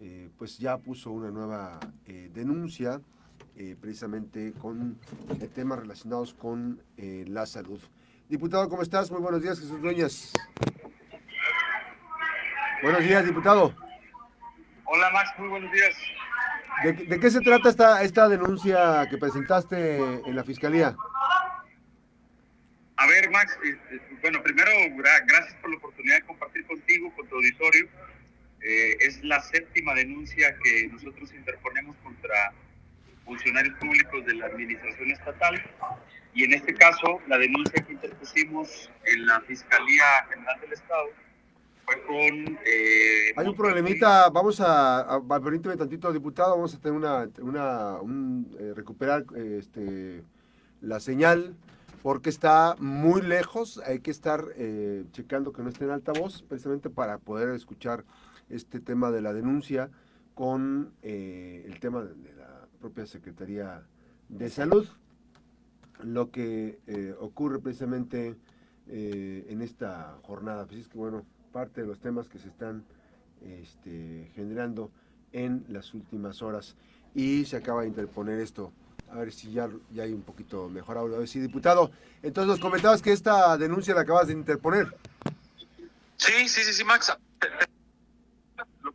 eh, pues ya puso una nueva eh, denuncia eh, precisamente con temas relacionados con la salud. Diputado, ¿cómo estás? Muy buenos días, Jesús Dueñas. Buenos días, diputado. Hola, Max, muy buenos días. ¿De, qué se trata esta, esta denuncia que presentaste en la Fiscalía? A ver, Max, bueno, primero, gracias por la oportunidad de compartir contigo, con tu auditorio. Eh, es la séptima denuncia que nosotros interponemos contra funcionarios públicos de la administración estatal. Y en este caso la denuncia que interpusimos en la Fiscalía General del Estado fue con... Eh, Hay un problemita, vamos a, a, permíteme tantito, diputado, vamos a tener una, una un, eh, recuperar este, la señal porque está muy lejos, hay que estar checando que no esté en altavoz precisamente para poder escuchar este tema de la denuncia con eh, el tema de la propia Secretaría de Salud. Lo que eh, ocurre precisamente eh, en esta jornada, pues es que bueno, parte de los temas que se están este, generando en las últimas horas y se acaba de interponer esto. A ver si ya, ya hay un poquito mejor audio. A ver si, diputado, entonces nos comentabas que esta denuncia la acabas de interponer. Sí, sí, sí, sí,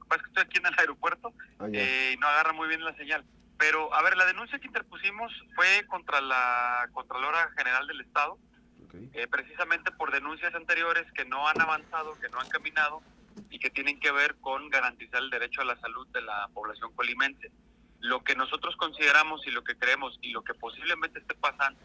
Max estoy aquí en el aeropuerto ah, eh, y no agarra muy bien la señal. Pero, a ver, la denuncia que interpusimos fue contra la Contralora General del Estado, eh, precisamente por denuncias anteriores que no han avanzado, que no han caminado y que tienen que ver con garantizar el derecho a la salud de la población colimense. Lo que nosotros consideramos y lo que creemos y lo que posiblemente esté pasando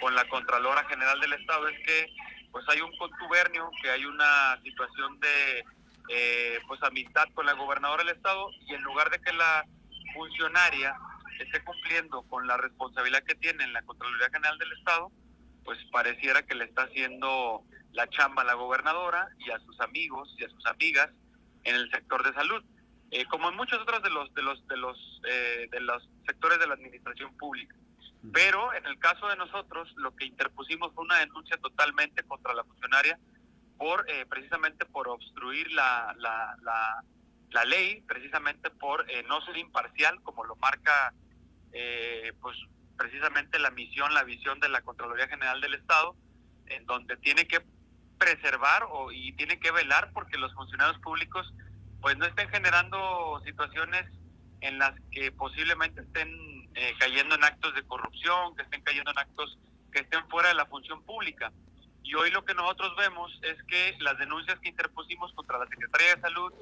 con la Contralora General del Estado es que pues hay un contubernio, que hay una situación de eh, pues amistad con la gobernadora del estado y en lugar de que la funcionaria esté cumpliendo con la responsabilidad que tiene en la Contraloría General del Estado, pues pareciera que le está haciendo la chamba a la gobernadora y a sus amigos y a sus amigas en el sector de salud, eh, como en muchos otros de los de los de los eh, de los sectores de la administración pública. Pero en el caso de nosotros, lo que interpusimos fue una denuncia totalmente contra la funcionaria por eh, precisamente por obstruir la, la, la, ley, precisamente por eh, no ser imparcial, como lo marca eh, pues precisamente la misión, la visión de la Contraloría General del Estado, en donde tiene que preservar o, y tiene que velar porque los funcionarios públicos pues no estén generando situaciones en las que posiblemente estén cayendo en actos de corrupción, que estén cayendo en actos que estén fuera de la función pública. Y hoy lo que nosotros vemos es que las denuncias que interpusimos contra la Secretaría de Salud,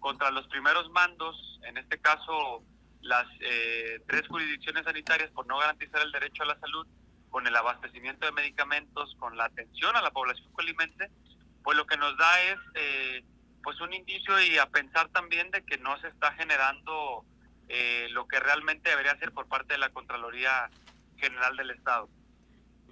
contra los primeros mandos, en este caso las eh, tres jurisdicciones sanitarias por no garantizar el derecho a la salud, con el abastecimiento de medicamentos, con la atención a la población colimense, pues lo que nos da es eh, pues un indicio y a pensar también de que no se está generando eh, lo que realmente debería ser por parte de la Contraloría General del Estado.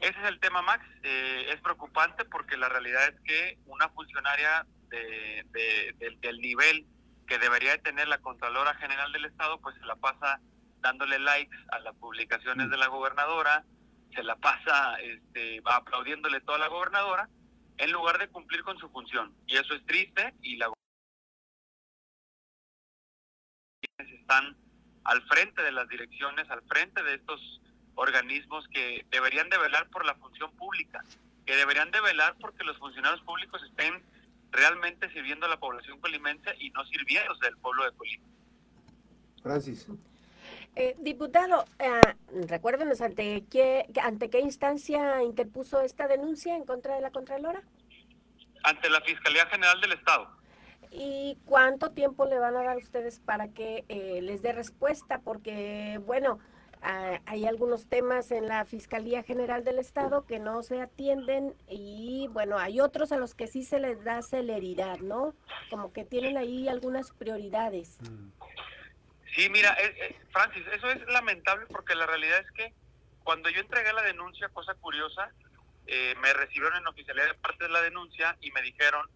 Ese es el tema, Max. Eh, es preocupante porque la realidad es que una funcionaria del nivel que debería de tener la Contralora General del Estado, pues se la pasa dándole likes a las publicaciones mm. de la gobernadora, se la pasa este, aplaudiéndole toda la gobernadora, en lugar de cumplir con su función. Y eso es triste y la están al frente de las direcciones, al frente de estos organismos que deberían de velar por la función pública, que deberían de velar porque los funcionarios públicos estén realmente sirviendo a la población colimense y no sirviendo del pueblo de Colima. Francis. Eh, diputado, eh, recuérdenos ante qué, ante qué instancia interpuso esta denuncia en contra de la Contralora. Ante la Fiscalía General del Estado. ¿Y cuánto tiempo le van a dar ustedes para que eh, les dé respuesta? Porque, bueno, Ah, hay algunos temas en la Fiscalía General del Estado que no se atienden y bueno, hay otros a los que sí se les da celeridad, ¿no? Como que tienen ahí algunas prioridades. Sí, mira, Francis, eso es lamentable porque la realidad es que cuando yo entregué la denuncia, cosa curiosa, eh, me recibieron en oficialidad de parte de la denuncia y me dijeron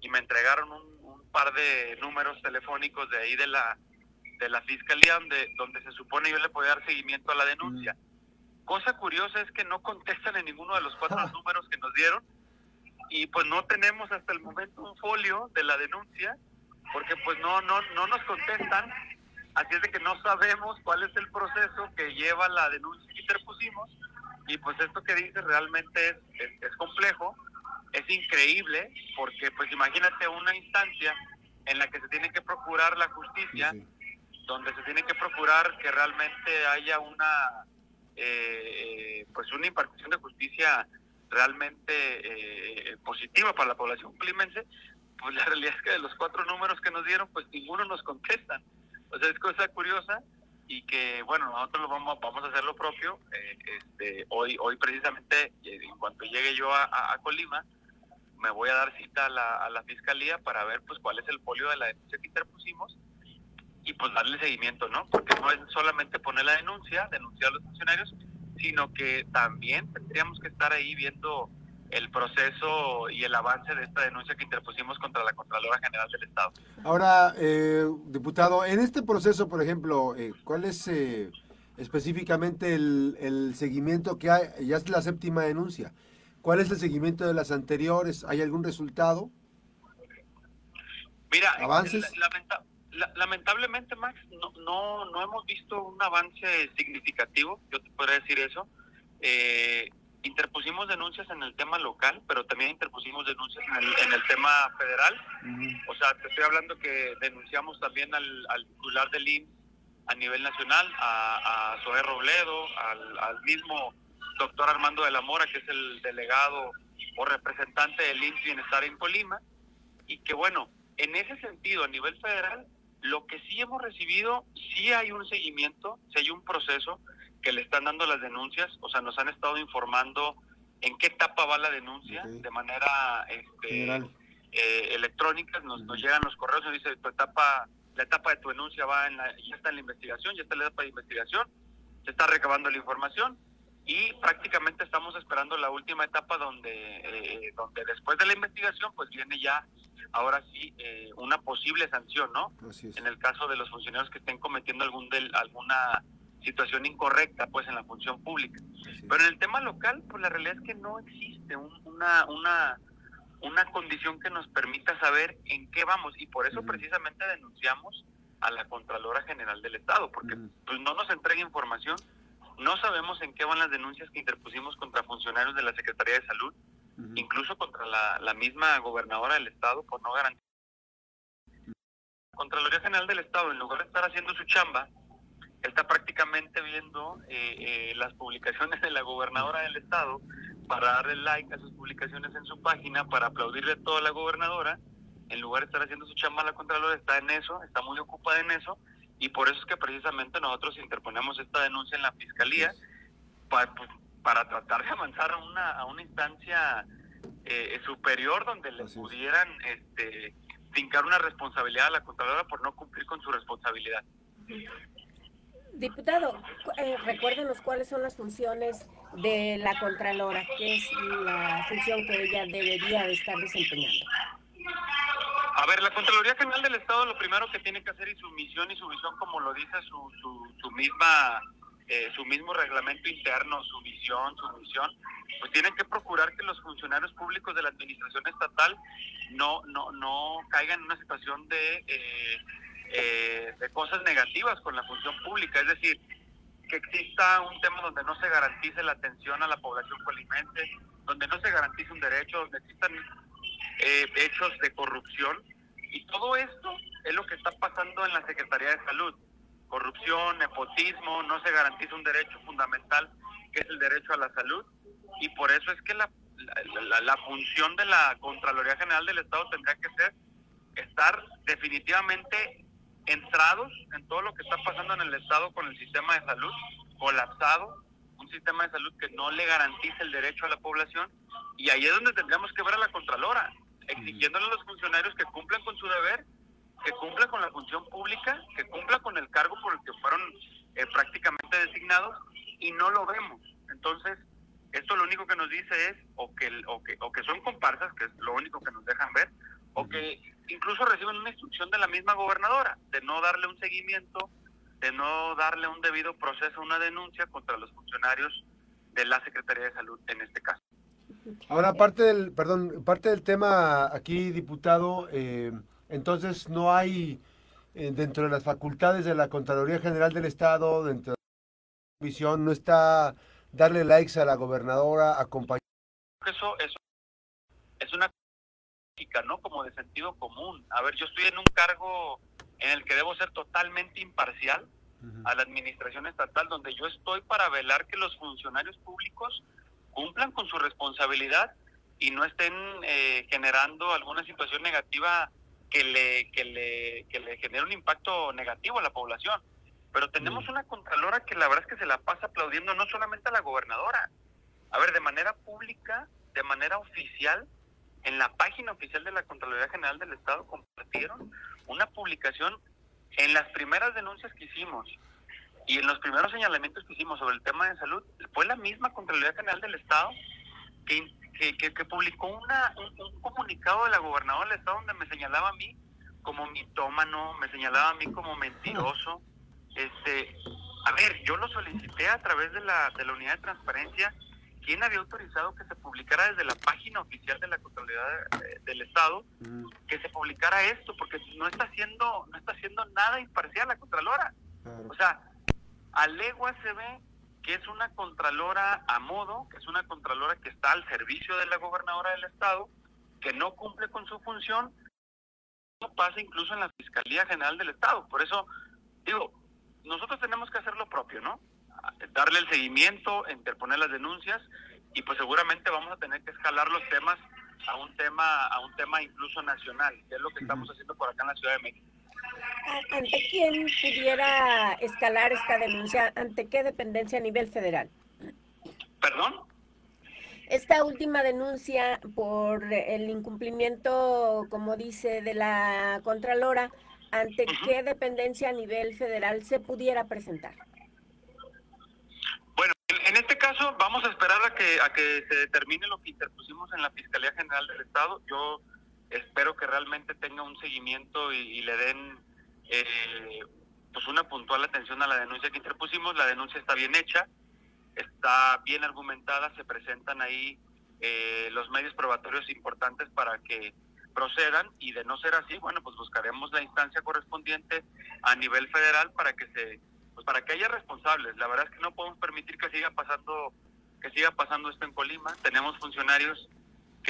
y me entregaron un par de números telefónicos de ahí de la de la fiscalía donde, donde se supone yo le podía dar seguimiento a la denuncia. Cosa curiosa es que no contestan en ninguno de los cuatro ah. números que nos dieron y pues no tenemos hasta el momento un folio de la denuncia porque pues no, no, no nos contestan, así es de que no sabemos cuál es el proceso que lleva la denuncia que interpusimos, y pues esto que dice realmente es, es, complejo, es increíble, porque pues imagínate una instancia en la que se tiene que procurar la justicia, donde se tiene que procurar que realmente haya una eh, pues una impartición de justicia realmente eh, positiva para la población climense, pues la realidad es que de los cuatro números que nos dieron, pues ninguno nos contestan. O sea, es cosa curiosa y que, bueno, nosotros lo vamos, vamos a hacer lo propio. Eh, este, hoy, hoy precisamente, en cuanto llegue yo a, Colima, me voy a dar cita a la, a la fiscalía para ver pues cuál es el folio de la denuncia que interpusimos y pues darle seguimiento, ¿no? Porque no es solamente poner la denuncia, denunciar a los funcionarios, sino que también tendríamos que estar ahí viendo el proceso y el avance de esta denuncia que interpusimos contra la Contralora General del Estado. Ahora, eh, diputado, en este proceso, por ejemplo, eh, ¿cuál es eh, específicamente el, el, seguimiento que hay? Ya es la séptima denuncia. ¿Cuál es el seguimiento de las anteriores? ¿Hay algún resultado? Mira, ¿Avances? Lamentablemente, Max, no, no, no hemos visto un avance significativo, yo te podría decir eso. Eh, interpusimos denuncias en el tema local, pero también interpusimos denuncias en el, en el tema federal. O sea, te estoy hablando que denunciamos también al, al titular del IMSS a nivel nacional, a, a Zoé Robledo, al, al, mismo doctor Armando de la Mora, que es el delegado o representante del IMSS Bienestar en Colima, y que bueno, en ese sentido, a nivel federal, lo que sí hemos recibido, sí hay un seguimiento, sí hay un proceso, que le están dando las denuncias, o sea, nos han estado informando en qué etapa va la denuncia de manera este, eh, electrónica, nos, nos llegan los correos, nos dice tu etapa, la etapa de tu denuncia va en la, ya está en la investigación, ya está en la etapa de investigación, se está recabando la información y prácticamente estamos esperando la última etapa donde, eh, donde después de la investigación pues viene ya ahora sí eh, una posible sanción, ¿no? En el caso de los funcionarios que estén cometiendo algún del, alguna situación incorrecta pues en la función pública. Pero en el tema local, pues la realidad es que no existe una, una, una condición que nos permita saber en qué vamos. Y por eso precisamente denunciamos a la Contralora General del Estado, porque pues no nos entrega información, no sabemos en qué van las denuncias que interpusimos contra funcionarios de la Secretaría de Salud, incluso contra la, la misma gobernadora del Estado por no garantizar. La Contraloría General del Estado, en lugar de estar haciendo su chamba, está prácticamente viendo eh, eh, las publicaciones de la gobernadora del estado para darle like a sus publicaciones en su página, para aplaudirle a la gobernadora, en lugar de estar haciendo su chamba la Contralora, está en eso, está muy ocupada en eso, y por eso es que precisamente nosotros interponemos esta denuncia en la Fiscalía para, pues, para tratar de avanzar a una, a una instancia eh, superior donde le pudieran este, fincar una responsabilidad a la Contralora por no cumplir con su responsabilidad. Diputado, eh, recuérdenos cuáles son las funciones de la Contralora, que es la función que ella debería de estar desempeñando. A ver, la Contraloría General del Estado lo primero que tiene que hacer y su misión y su visión, como lo dice su, su, misma eh, su mismo reglamento interno, su visión, su misión, pues tienen que procurar que los funcionarios públicos de la administración estatal no no no caigan en una situación de eh, eh, de cosas negativas con la función pública, es decir, que exista un tema donde no se garantice la atención a la población colimense, donde no se garantice un derecho, donde existan eh, hechos de corrupción. Y todo esto es lo que está pasando en la Secretaría de Salud. Corrupción, nepotismo, no se garantiza un derecho fundamental que es el derecho a la salud. Y por eso es que la, la, función de la Contraloría General del Estado tendría que ser estar definitivamente entrados en todo lo que está pasando en el Estado con el sistema de salud, colapsado, un sistema de salud que no le garantiza el derecho a la población, y ahí es donde tendríamos que ver a la Contralora, exigiéndole a los funcionarios que cumplan con su deber, que cumplan con la función pública, que cumplan con el cargo por el que fueron eh, prácticamente designados, y no lo vemos. Entonces, esto lo único que nos dice es o que, o que, o que son comparsas, que es lo único que nos dejan ver, o que incluso reciben una instrucción de la misma gobernadora de no darle un seguimiento, de no darle un debido proceso, una denuncia contra los funcionarios de la Secretaría de Salud en este caso. Ahora, parte del, perdón, parte del tema aquí, diputado, eh, Entonces no hay eh, dentro de las facultades de la Contraloría General del Estado, dentro de la visión, no está darle likes a la gobernadora, acompañar. Eso, eso es una ¿no? Como de sentido común. A ver, yo estoy en un cargo en el que debo ser totalmente imparcial a la administración estatal, donde yo estoy para velar que los funcionarios públicos cumplan con su responsabilidad y no estén eh, generando alguna situación negativa que le, que le, que le genere un impacto negativo a la población. Pero tenemos una contralora que la verdad es que se la pasa aplaudiendo no solamente a la gobernadora, a ver, de manera pública, de manera oficial, en la página oficial de la Contraloría General del Estado compartieron una publicación en las primeras denuncias que hicimos y en los primeros señalamientos que hicimos sobre el tema de salud, fue la misma Contraloría General del Estado que, que, publicó una, un, comunicado de la gobernadora del Estado donde me señalaba a mí como mitómano, me señalaba a mí como mentiroso. Este, a ver, yo lo solicité a través de la, de la unidad de transparencia quién había autorizado que se publicara desde la página oficial de la Contraloría eh, del Estado mm. que se publicara esto, porque no está haciendo, no está haciendo nada imparcial la Contralora. O sea, a legua se ve que es una Contralora a modo, que es una Contralora que está al servicio de la gobernadora del Estado, que no cumple con su función, no pasa incluso en la Fiscalía General del Estado. Por eso, digo, nosotros tenemos que hacer lo propio, ¿no? darle el seguimiento, interponer las denuncias y pues seguramente vamos a tener que escalar los temas a un tema a un tema incluso nacional, que es lo que estamos haciendo por acá en la Ciudad de México. ¿Ante quién pudiera escalar esta denuncia? ¿Ante qué dependencia a nivel federal? ¿Perdón? Esta última denuncia por el incumplimiento, como dice, de la Contralora, ¿ante qué dependencia a nivel federal se pudiera presentar? En este caso vamos a esperar a que a que se determine lo que interpusimos en la Fiscalía General del Estado. Yo espero que realmente tenga un seguimiento y, le den eh, pues una puntual atención a la denuncia que interpusimos. La denuncia está bien hecha, está bien argumentada, se presentan ahí eh, los medios probatorios importantes para que procedan y de no ser así, bueno, pues buscaremos la instancia correspondiente a nivel federal para que se pues, para que haya responsables. La verdad es que no podemos permitir que siga pasando que siga pasando esto en Colima. Tenemos funcionarios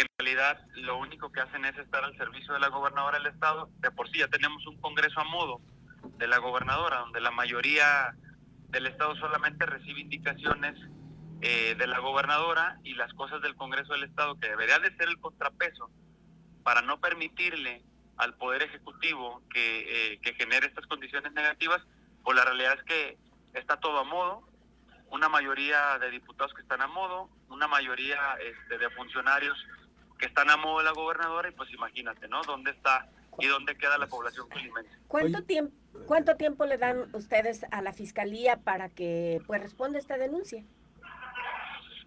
en realidad lo único que hacen es estar al servicio de la gobernadora del estado. De por sí ya tenemos un congreso a modo de la gobernadora, donde la mayoría del estado solamente recibe indicaciones eh, de la gobernadora y las cosas del congreso del estado, que debería de ser el contrapeso para no permitirle al poder ejecutivo que, eh, que genere estas condiciones negativas, pues la realidad es que está todo a modo, una mayoría de diputados que están a modo, una mayoría este, de funcionarios que están a modo de la gobernadora y pues imagínate, ¿no? ¿Dónde está y dónde queda la población colimense? ¿Cuánto tiempo, ¿Cuánto tiempo le dan ustedes a la fiscalía para que pues responda esta denuncia?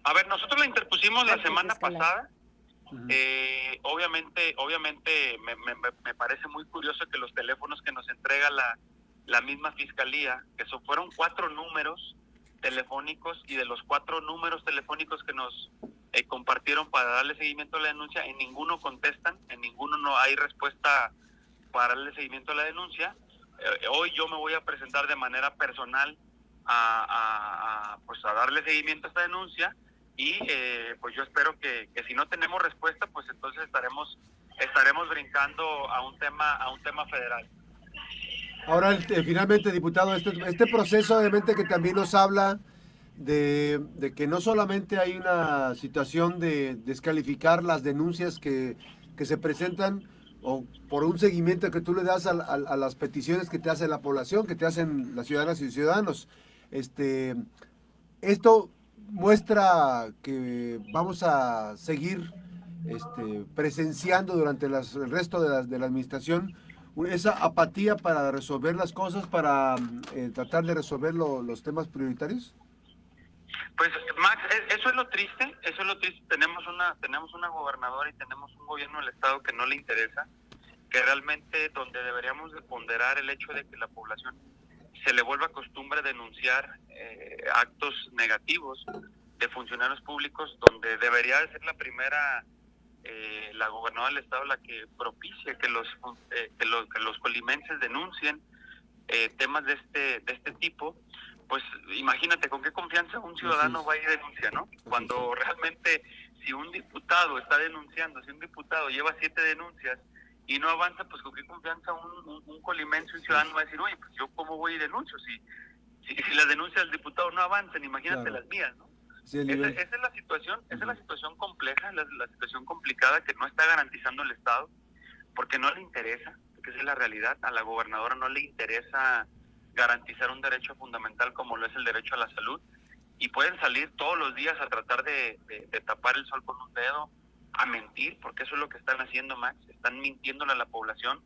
A ver, nosotros la interpusimos la semana pasada. Eh, obviamente, obviamente me, me, me, parece muy curioso que los teléfonos que nos entrega la, la misma fiscalía, que eso fueron cuatro números telefónicos y de los cuatro números telefónicos que nos eh, compartieron para darle seguimiento a la denuncia, en ninguno contestan, en ninguno no hay respuesta para darle seguimiento a la denuncia. Eh, hoy yo me voy a presentar de manera personal a, pues a darle seguimiento a esta denuncia y eh, pues yo espero que, que si no tenemos respuesta pues entonces estaremos estaremos brincando a un tema a un tema federal. Ahora, eh, finalmente, diputado, este, este proceso obviamente que también nos habla de, que no solamente hay una situación de descalificar las denuncias que, se presentan o por un seguimiento que tú le das a, las peticiones que te hace la población, que te hacen las ciudadanas y ciudadanos. Este, esto muestra que vamos a seguir este, presenciando durante las, el resto de la, de la administración esa apatía para resolver las cosas, para eh, tratar de resolver los temas prioritarios? Pues Max, e, eso es lo triste, eso es lo triste. Tenemos una tenemos una gobernadora y tenemos un gobierno del estado que no le interesa, que realmente donde deberíamos de ponderar el hecho de que la población se le vuelva costumbre denunciar eh, actos negativos de funcionarios públicos, donde debería de ser la primera eh, la gobernadora del estado la que propicia que los eh, que, los, que los colimenses denuncien eh, temas de este de este tipo pues imagínate con qué confianza un ciudadano va a ir a denuncia no cuando realmente si un diputado está denunciando si un diputado lleva siete denuncias y no avanza pues con qué confianza un, un, colimense un ciudadano va a decir oye pues yo cómo voy y denuncio si si, si las denuncias del diputado no avanzan imagínate las mías no esa, es la situación, esa es la situación compleja, la, situación complicada que no está garantizando el Estado, porque no le interesa, porque esa es la realidad, a la gobernadora no le interesa garantizar un derecho fundamental como lo es el derecho a la salud, y pueden salir todos los días a tratar de, tapar el sol con un dedo, a mentir, porque eso es lo que están haciendo, Max, están mintiéndole a la población,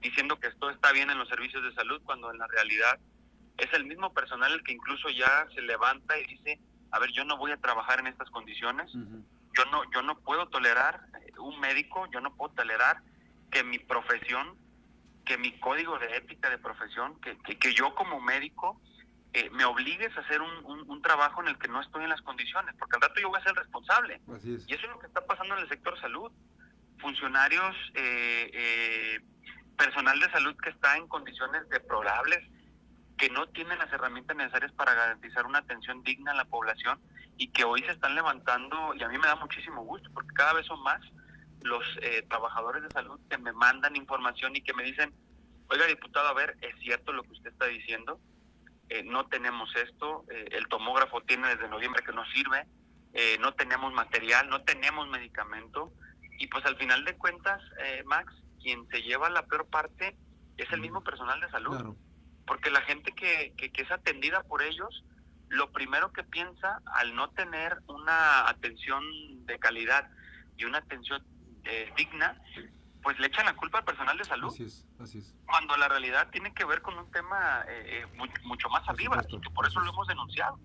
diciendo que esto está bien en los servicios de salud, cuando en la realidad es el mismo personal el que incluso ya se levanta y dice a ver, yo no voy a trabajar en estas condiciones, yo no yo no puedo tolerar eh, un médico, yo no puedo tolerar que mi profesión, que mi código de ética de profesión, que, que, yo como médico eh, me obligues a hacer un, trabajo en el que no estoy en las condiciones, porque al rato yo voy a ser responsable. Y eso es lo que está pasando en el sector salud. Funcionarios, eh, personal de salud que está en condiciones deplorables, que no tienen las herramientas necesarias para garantizar una atención digna a la población y que hoy se están levantando, y a mí me da muchísimo gusto, porque cada vez son más los eh, trabajadores de salud que me mandan información y que me dicen, oiga diputado, a ver, es cierto lo que usted está diciendo, eh, no tenemos esto, eh, el tomógrafo tiene desde noviembre que no sirve, no tenemos material, no tenemos medicamento, y pues al final de cuentas, Max, quien se lleva la peor parte es el mismo personal de salud porque la gente que, que, es atendida por ellos, lo primero que piensa al no tener una atención de calidad y una atención eh, digna, pues le echan la culpa al personal de salud. Así es, así es. Cuando la realidad tiene que ver con un tema eh, eh, mucho, más arriba, y que por eso lo hemos denunciado.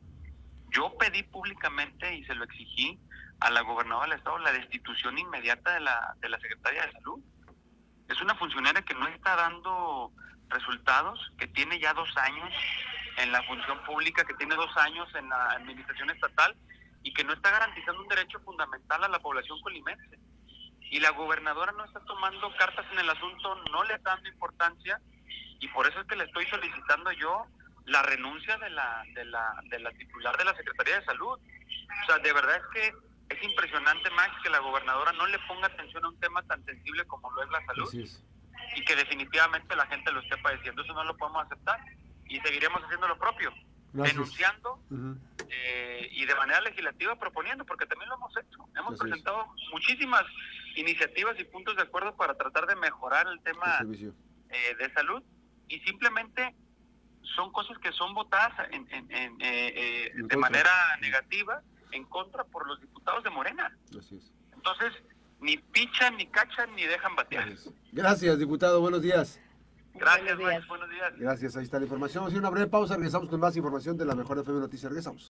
Yo pedí públicamente y se lo exigí a la gobernadora del estado la destitución inmediata de la, de la secretaria de salud. Es una funcionaria que no está dando resultados, que tiene ya dos años en la función pública, que tiene dos años en la administración estatal y que no está garantizando un derecho fundamental a la población colimense. Y la gobernadora no está tomando cartas en el asunto, no le está dando importancia y por eso es que le estoy solicitando yo la renuncia de la, de la, de la titular de la Secretaría de Salud. O sea, de verdad es que es impresionante, Max, que la gobernadora no le ponga atención a un tema tan sensible como lo es la salud y que definitivamente la gente lo esté padeciendo. Eso no lo podemos aceptar y seguiremos haciendo lo propio, denunciando eh, y de manera legislativa proponiendo, porque también lo hemos hecho. Hemos presentado muchísimas iniciativas y puntos de acuerdo para tratar de mejorar el tema eh, de salud y simplemente son cosas que son votadas en, eh, de manera negativa en contra por los diputados de Morena. Entonces, ni pichan, ni cachan, ni dejan batear. Gracias, diputado. Buenos días. Gracias, buenos días. Gracias, ahí está la información. Vamos a una breve pausa, regresamos con más información de la Mejor FM Noticias. Regresamos.